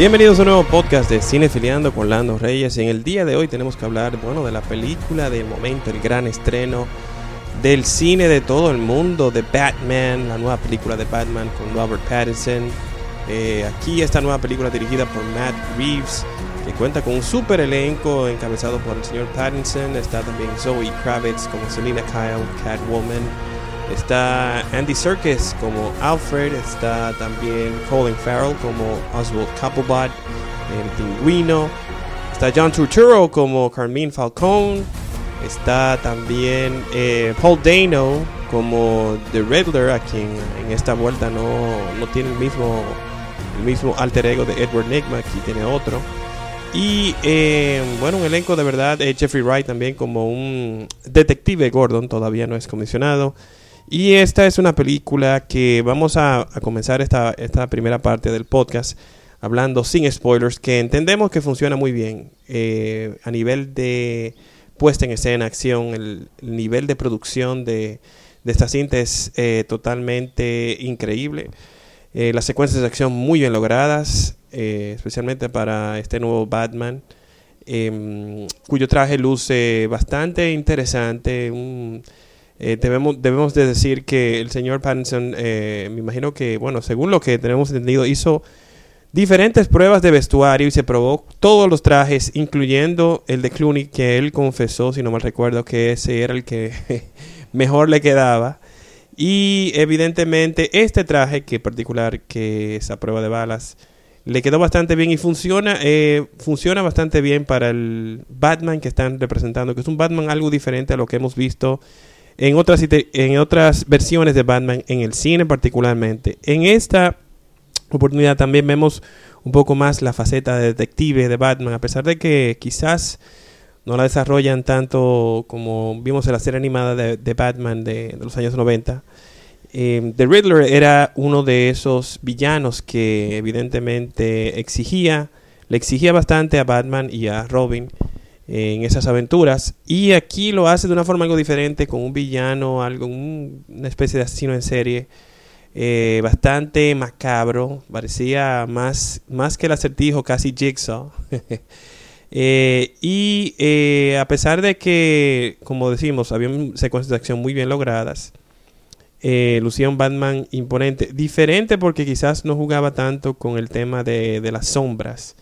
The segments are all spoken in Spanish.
Bienvenidos a un nuevo podcast de Cinefiliando con Lando Reyes. En el día de hoy tenemos que hablar, bueno, de la película del momento, el gran estreno del cine de todo el mundo, de Batman, la nueva película de Batman con Robert Pattinson. Eh, aquí esta nueva película dirigida por Matt Reeves, que cuenta con un super elenco encabezado por el señor Pattinson. Está también Zoe Kravitz como Selina Kyle, Catwoman. Está Andy Serkis como Alfred, está también Colin Farrell como Oswald Cobblepot, el pingüino. Está John Turturro como Carmine Falcone. Está también eh, Paul Dano como The Riddler, a quien en esta vuelta no, no tiene el mismo, el mismo alter ego de Edward Nigma, aquí tiene otro. Y eh, bueno, un elenco de verdad, eh, Jeffrey Wright también como un detective Gordon, todavía no es comisionado. Y esta es una película que vamos a, comenzar esta, esta, primera parte del podcast hablando sin spoilers, que entendemos que funciona muy bien eh, a nivel de puesta en escena, acción, el, nivel de producción de, de esta cinta es eh, totalmente increíble. Eh, las secuencias de acción muy bien logradas, especialmente para este nuevo Batman, em, cuyo traje luce bastante interesante, eh, debemos, debemos de decir que el señor Pattinson, eh, me imagino que, bueno, según lo que tenemos entendido, hizo diferentes pruebas de vestuario y se probó todos los trajes, incluyendo el de Clooney, que él confesó, si no mal recuerdo, que ese era el que mejor le quedaba. Y evidentemente este traje, que particular, que esa prueba de balas, le quedó bastante bien y funciona, eh, funciona bastante bien para el Batman que están representando, que es un Batman algo diferente a lo que hemos visto en otras, en otras versiones de Batman, en el cine particularmente. En esta oportunidad también vemos un poco más la faceta de detective de Batman, a pesar de que quizás no la desarrollan tanto como vimos en la serie animada de, Batman de, los años 90. Eh, The Riddler era uno de esos villanos que evidentemente exigía, le exigía bastante a Batman y a Robin en esas aventuras. Y aquí lo hace de una forma algo diferente, con un villano, algo, una especie de asesino en serie. Eh, bastante macabro, parecía más, más que el acertijo, casi Jigsaw. Eh, y eh, a pesar de que, como decimos, había secuencias de acción muy bien logradas, lucía un Batman imponente, diferente porque quizás no jugaba tanto con el tema de, de las sombras.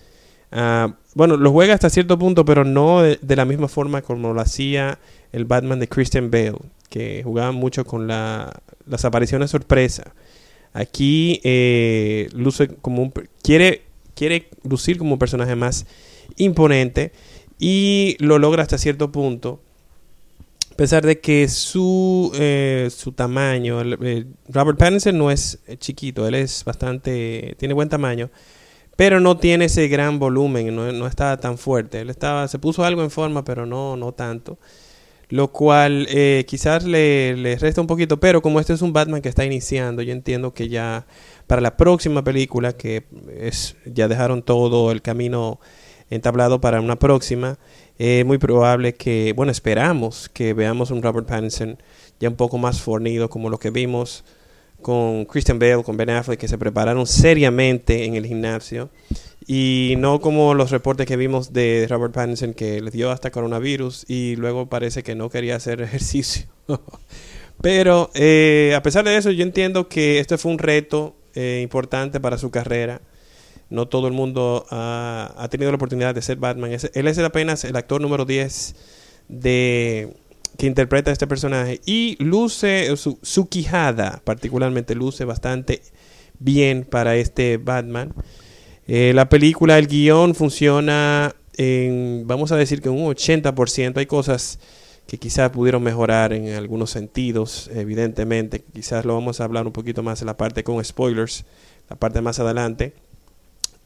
Ah, bueno, lo juega hasta cierto punto, pero no de, la misma forma como lo hacía el Batman de Christian Bale, que jugaba mucho con la, las apariciones sorpresa. Aquí eh, luce como un, quiere, quiere lucir como un personaje más imponente y lo logra hasta cierto punto. A pesar de que su, eh, su tamaño, Robert Pattinson no es chiquito, él es bastante, tiene buen tamaño pero no tiene ese gran volumen, no, no estaba tan fuerte. Él estaba, se puso algo en forma, pero no, no tanto. Lo cual eh, quizás le, le, resta un poquito, pero como este es un Batman que está iniciando, yo entiendo que ya para la próxima película, que es ya dejaron todo el camino entablado para una próxima, es muy probable que, bueno, esperamos que veamos un Robert Pattinson ya un poco más fornido como lo que vimos con Christian Bale, con Ben Affleck, que se prepararon seriamente en el gimnasio. Y no como los reportes que vimos de Robert Pattinson, que le dio hasta coronavirus y luego parece que no quería hacer ejercicio. Pero eh, a pesar de eso, yo entiendo que este fue un reto eh, importante para su carrera. No todo el mundo ha, tenido la oportunidad de ser Batman. él es apenas el actor número 10 de que interpreta a este personaje y luce su, quijada particularmente luce bastante bien para este Batman. Eh, la película, el guion funciona en, vamos a decir que un 80%. Hay cosas que quizás pudieron mejorar en algunos sentidos, evidentemente. Quizás lo vamos a hablar un poquito más en la parte con spoilers, la parte más adelante.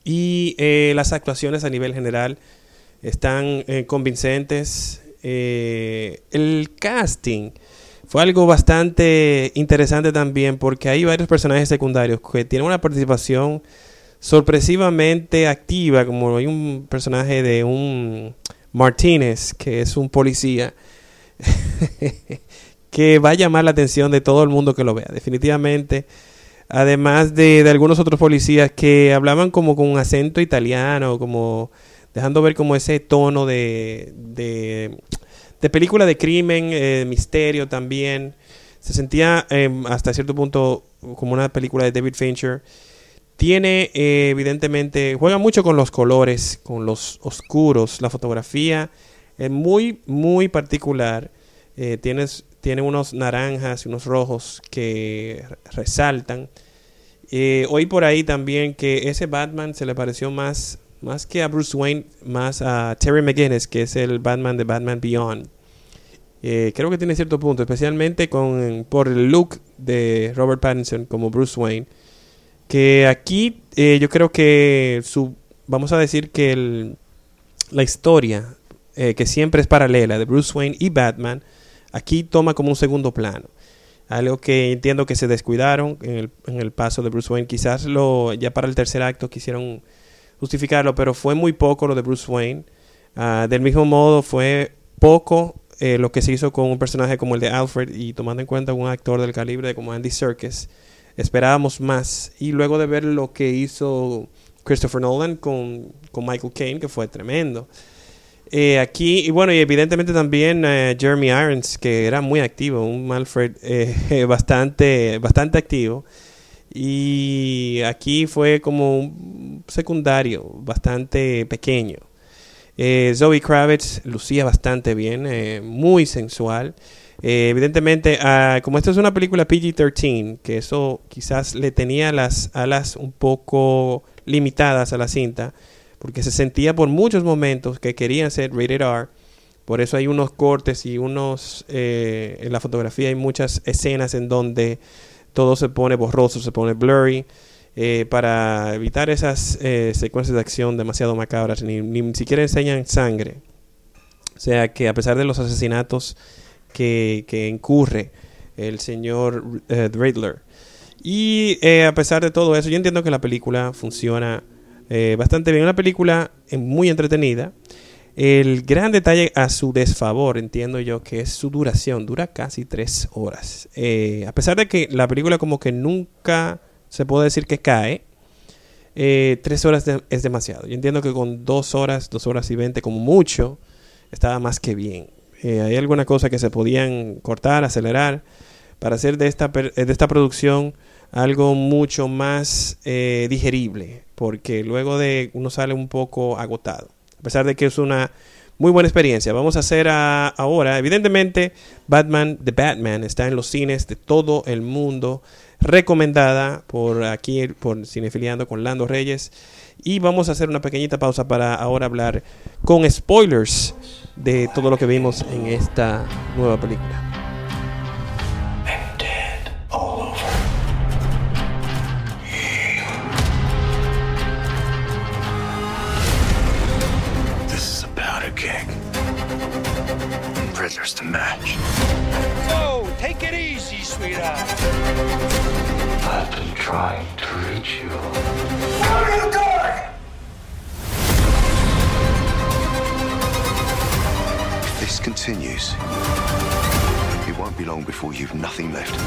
Y eh, las actuaciones a nivel general están eh, convincentes. Eh, el casting fue algo bastante interesante también porque hay varios personajes secundarios que tienen una participación sorpresivamente activa, como hay un personaje de un Martínez, que es un policía, que va a llamar la atención de todo el mundo que lo vea. Definitivamente además de, de, algunos otros policías que hablaban como con un acento italiano, como dejando ver como ese tono de, de, película de crimen, eh, misterio también. Se sentía eh, hasta cierto punto como una película de David Fincher. Tiene, eh, evidentemente, juega mucho con los colores, con los oscuros. La fotografía es muy, muy particular. Eh, tienes, tiene unos naranjas y unos rojos que resaltan. Eh, oí por ahí también que ese Batman se le pareció más, más que a Bruce Wayne, más a Terry McGinnis, que es el Batman de Batman Beyond. Eh, creo que tiene cierto punto, especialmente con, por el look de Robert Pattinson como Bruce Wayne. Que aquí eh, yo creo que su, vamos a decir que el, la historia, eh, que siempre es paralela de Bruce Wayne y Batman, aquí toma como un segundo plano. Algo que entiendo que se descuidaron en el, en el paso de Bruce Wayne. Quizás lo, ya para el tercer acto quisieron justificarlo, pero fue muy poco lo de Bruce Wayne. Uh, del mismo modo, fue poco eh, lo que se hizo con un personaje como el de Alfred y tomando en cuenta un actor del calibre como Andy Serkis, esperábamos más. Y luego de ver lo que hizo Christopher Nolan con, con Michael Caine, que fue tremendo. Eh, aquí, y bueno, y evidentemente también eh, Jeremy Irons, que era muy activo, un Alfred eh, bastante, bastante activo. Y aquí fue como un secundario, bastante pequeño. Eh, Zoe Kravitz lucía bastante bien, eh, muy sensual. Eh, evidentemente, uh, como esta es una película PG-13, que eso quizás le tenía las alas un poco limitadas a la cinta, porque se sentía por muchos momentos que querían ser rated R. Por eso hay unos cortes y unos. En la fotografía hay muchas escenas en donde todo se pone borroso, se pone blurry. Eh, para evitar esas eh, secuencias de acción demasiado macabras, ni, ni, siquiera enseñan sangre. O sea que a pesar de los asesinatos que, que incurre el señor eh, y eh, a pesar de todo eso, yo entiendo que la película funciona eh, bastante bien. Una película muy entretenida. El gran detalle a su desfavor, entiendo yo, que es su duración. Dura casi tres horas. a pesar de que la película como que nunca se puede decir que cae. Eh, tres horas es demasiado. Yo entiendo que con dos horas, dos horas y veinte como mucho, estaba más que bien. Eh, hay alguna cosa que se podían cortar, acelerar, para hacer de esta, de esta producción algo mucho más eh, digerible, porque luego de uno sale un poco agotado. A pesar de que es una muy buena experiencia. Vamos a hacer a, ahora, evidentemente, Batman, The Batman, está en los cines de todo el mundo recomendada por aquí, por Cinefiliando con Lando Reyes. Y vamos a hacer una pequeñita pausa para ahora hablar con spoilers de todo lo que vimos en esta nueva película. Prisoners to match. So, take it easy, sweetheart. I've been trying to reach you. Out of the dark! If this continues, it won't be long before you've nothing left.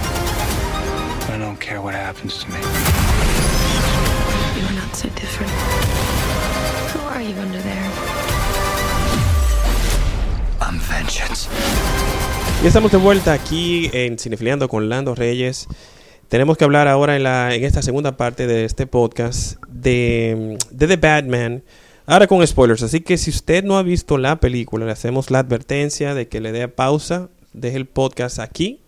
I don't care what happens to me. You're not so different. Who are you under there? Y estamos de vuelta aquí en Cinefiliando con Lando Reyes. Tenemos que hablar ahora en, la, en esta segunda parte de este podcast de, de The Batman. Ahora con spoilers, así que si usted no ha visto la película, le hacemos la advertencia de que le dé pausa, deje el podcast aquí,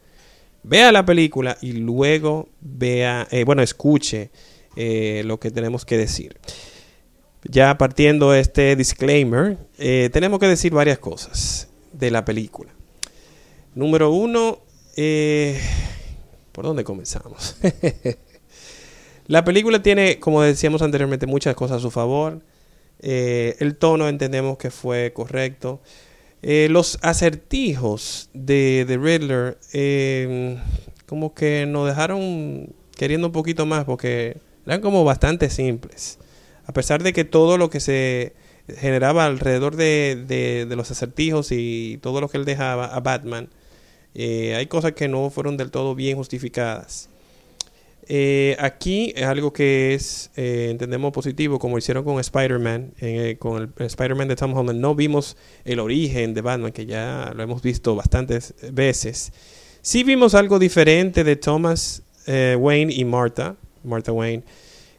vea la película y luego vea, eh, bueno, escuche eh, lo que tenemos que decir. Ya partiendo este disclaimer, eh, tenemos que decir varias cosas de la película. Número uno, eh, ¿por dónde comenzamos? la película tiene, como decíamos anteriormente, muchas cosas a su favor. Eh, el tono entendemos que fue correcto. Eh, los acertijos de, de Riddler, eh, como que nos dejaron queriendo un poquito más porque eran como bastante simples. A pesar de que todo lo que se generaba alrededor de, de, los acertijos y todo lo que él dejaba a Batman, eh, hay cosas que no fueron del todo bien justificadas. Eh, aquí es algo que es, eh, entendemos positivo, como hicieron con Spider-Man, con el, Spider-Man de Tom Holland. No vimos el origen de Batman, que ya lo hemos visto bastantes veces. Sí vimos algo diferente de Thomas Wayne y Martha, Martha Wayne.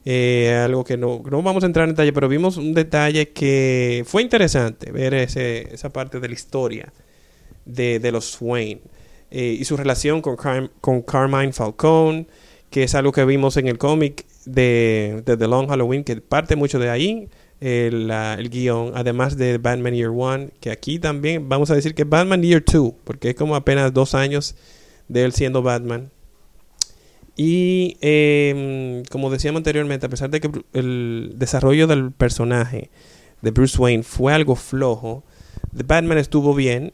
Eh, algo que no, no vamos a entrar en detalle, pero vimos un detalle que fue interesante, ver ese- esa parte de la historia de, de los Wayne eh, y su relación con, con Carmine Falcone, que es algo que vimos en el cómic de, de The Long Halloween, que parte mucho de ahí, el, el guion, además de Batman Year One, que aquí también vamos a decir que Batman Year Two, porque es como apenas dos años de él siendo Batman. Y eh, como decíamos anteriormente, a pesar de que el desarrollo del personaje de Bruce Wayne fue algo flojo, The Batman estuvo bien.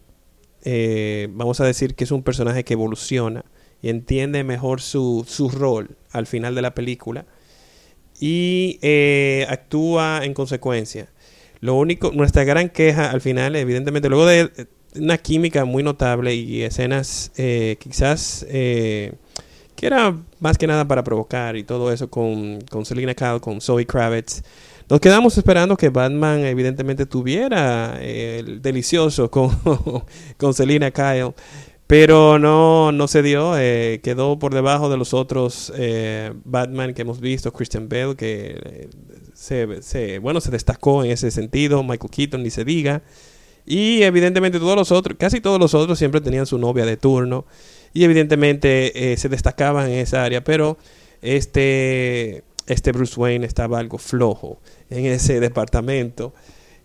Eh, vamos a decir que es un personaje que evoluciona y entiende mejor su, su rol al final de la película y eh, actúa en consecuencia. Lo único, nuestra gran queja al final, evidentemente, luego de una química muy notable y escenas eh, quizás eh, que era más que nada para provocar y todo eso con, con Selena Kyle, con Zoe Kravitz. Nos quedamos esperando que Batman evidentemente tuviera eh, el delicioso con, con Selena Kyle, pero no, no se dio, eh, quedó por debajo de los otros eh, Batman que hemos visto, Christian Bale, que se, se- bueno, se destacó en ese sentido, Michael Keaton ni se diga, y evidentemente todos los otros, casi todos los otros siempre tenían su novia de turno, y evidentemente eh, se destacaban en esa área, pero este, este Bruce Wayne estaba algo flojo en ese departamento.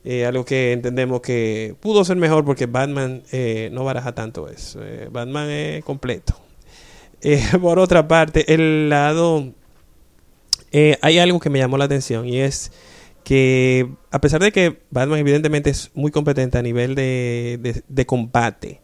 Eh, algo que entendemos que pudo ser mejor porque Batman eh, no baraja tanto eso. Batman es completo. Por otra parte, el lado... hay algo que me llamó la atención y es que a pesar de que Batman evidentemente es muy competente a nivel de- de combate,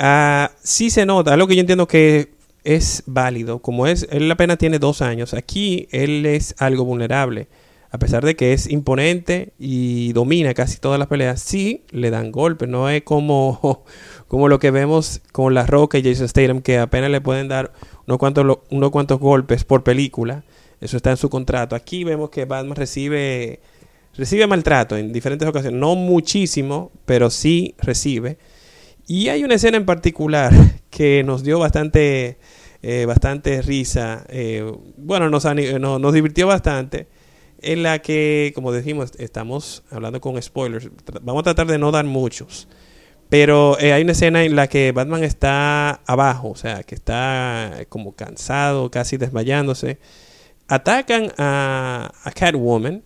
ah, sí se nota, algo que yo entiendo que es válido, como es, él apenas tiene dos años, aquí él es algo vulnerable, a pesar de que es imponente y domina casi todas las peleas, sí le dan golpes, no es como, como lo que vemos con La Roca y Jason Statham, que apenas le pueden dar unos cuantos, lo- unos cuantos golpes por película, eso está en su contrato. Aquí vemos que Batman recibe, recibe maltrato en diferentes ocasiones, no muchísimo, pero sí recibe. Y hay una escena en particular que nos dio bastante, eh, bastante risa. eh, bueno, no- nos divirtió bastante. En la que, como dijimos, estamos hablando con spoilers. Vamos a tratar de no dar muchos. Pero eh, hay una escena en la que Batman está abajo, o sea, que está como cansado, casi desmayándose. Atacan a, Catwoman,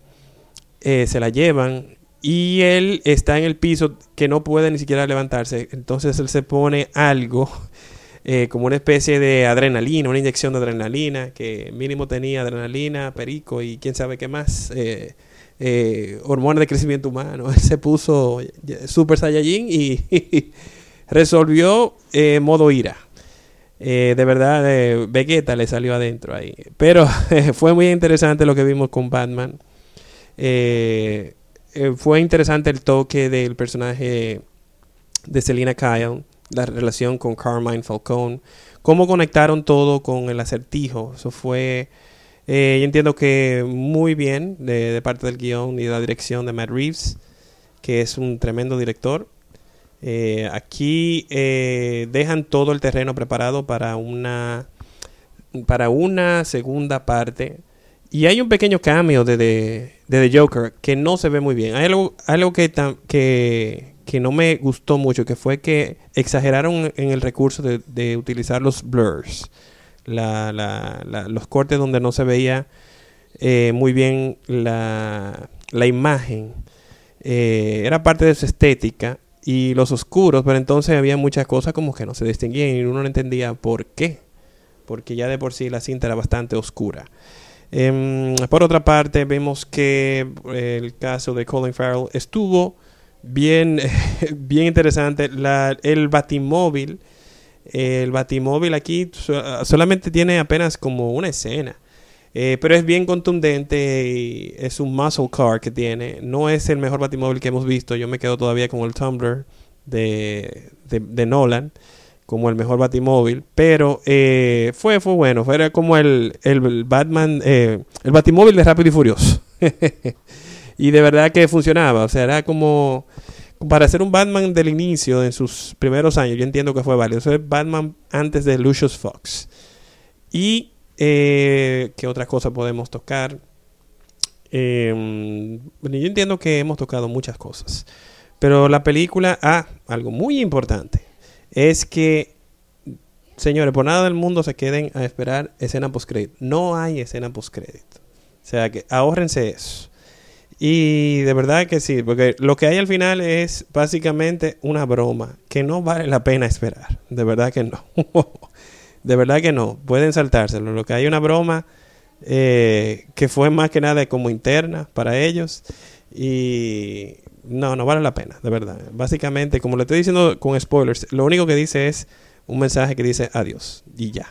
eh, se la llevan y él está en el piso que no puede ni siquiera levantarse. Entonces él se pone algo eh, como una especie de adrenalina, una inyección de adrenalina, que mínimo tenía adrenalina, perico y quién sabe qué más, eh, eh, hormonas de crecimiento humano. Él se puso Super Saiyajin y resolvió eh, modo ira. De verdad, Vegeta le salió adentro ahí. Pero fue muy interesante lo que vimos con Batman. Eh, eh, fue interesante el toque del personaje de Selina Kyle, la relación con Carmine Falcone, cómo conectaron todo con el acertijo. Eso fue, eh, yo entiendo que muy bien de, parte del guion y de la dirección de Matt Reeves, que es un tremendo director. Eh, aquí dejan todo el terreno preparado para una para una segunda parte y hay un pequeño cambio de, de, The Joker que no se ve muy bien. Hay algo, que, no me gustó mucho, que fue que exageraron en el recurso de, de utilizar los blurs, la, la- la- los cortes donde no se veía eh, muy bien la, la imagen. Eh, era parte de su estética y los oscuros, pero entonces había muchas cosas como que no se distinguían y uno no entendía por qué, porque ya de por sí la cinta era bastante oscura. Em, por otra parte, vemos que eh, el caso de Colin Farrell estuvo bien, bien interesante. La- el batimóvil, el batimóvil aquí so- solamente tiene apenas como una escena. Eh, pero es bien contundente y es un muscle car que tiene. No es el mejor batimóvil que hemos visto. Yo me quedo todavía con el Tumblr de, de Nolan, como el mejor Batimóvil, pero eh, fue, fue bueno, fue como el, el Batman, eh, el Batimóvil de Rápido y Furioso. y de verdad que funcionaba, o sea, era como para ser un Batman del inicio, en sus primeros años, yo entiendo que fue válido. Eso es Batman antes de Lucius Fox. Y, eh, ¿qué otra cosa podemos tocar? Eh, yo entiendo que hemos tocado muchas cosas. Pero la película, ah, algo muy importante, es que, señores, por nada del mundo se queden a esperar escena post-crédito. No hay escena post-crédito. O sea que ahórrense eso. Y de verdad que sí, porque lo que hay al final es básicamente una broma que no vale la pena esperar. De verdad que no. de verdad que no. Pueden saltárselo. Lo que hay una broma eh, que fue más que nada como interna para ellos. Y no, no vale la pena, de verdad. Básicamente, como le estoy diciendo con spoilers, lo único que dice es un mensaje que dice adiós y ya.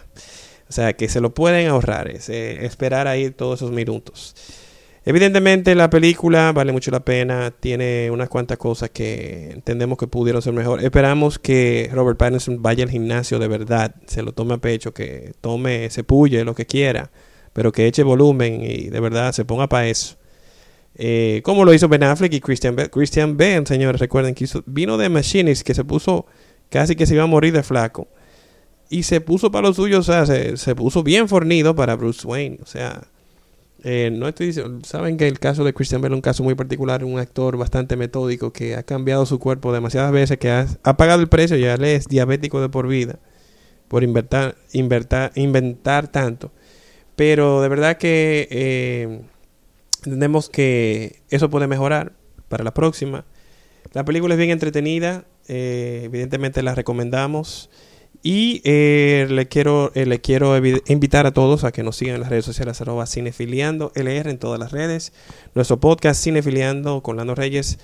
O sea, que se lo pueden ahorrar, eh, esperar ahí todos esos minutos. Evidentemente la película vale mucho la pena, tiene unas cuantas cosas que entendemos que pudieron ser mejor. Esperamos que Robert Pattinson vaya al gimnasio de verdad, se lo tome a pecho, que tome, se puye lo que quiera, pero que eche volumen y de verdad se ponga para eso. Eh, como lo hizo Ben Affleck y Christian Bale. Christian Bale, señores, recuerden que vino de Machinist, que se puso casi que se iba a morir de flaco. Y se puso para lo suyo, o sea, se, puso bien fornido para Bruce Wayne. O sea, eh, no estoy diciendo, saben que el caso de Christian Bale es un caso muy particular, un actor bastante metódico que ha cambiado su cuerpo demasiadas veces, que ha, pagado el precio, ya le es diabético de por vida, por inventar, inventar, inventar tanto. Pero de verdad que eh, entendemos que eso puede mejorar para la próxima. La película es bien entretenida, eh, evidentemente la recomendamos. Y eh, le quiero, eh, le quiero invitar a todos a que nos sigan en las redes sociales arroba cinefiliando LR en todas las redes. Nuestro podcast Cinefiliando con Lando Reyes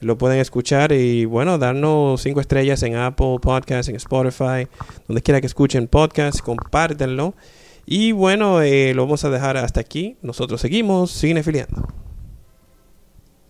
lo pueden escuchar y bueno, darnos cinco estrellas en Apple Podcasts, en Spotify, donde quiera que escuchen podcast, compártenlo. Y bueno, eh, lo vamos a dejar hasta aquí. Nosotros seguimos cinefiliando.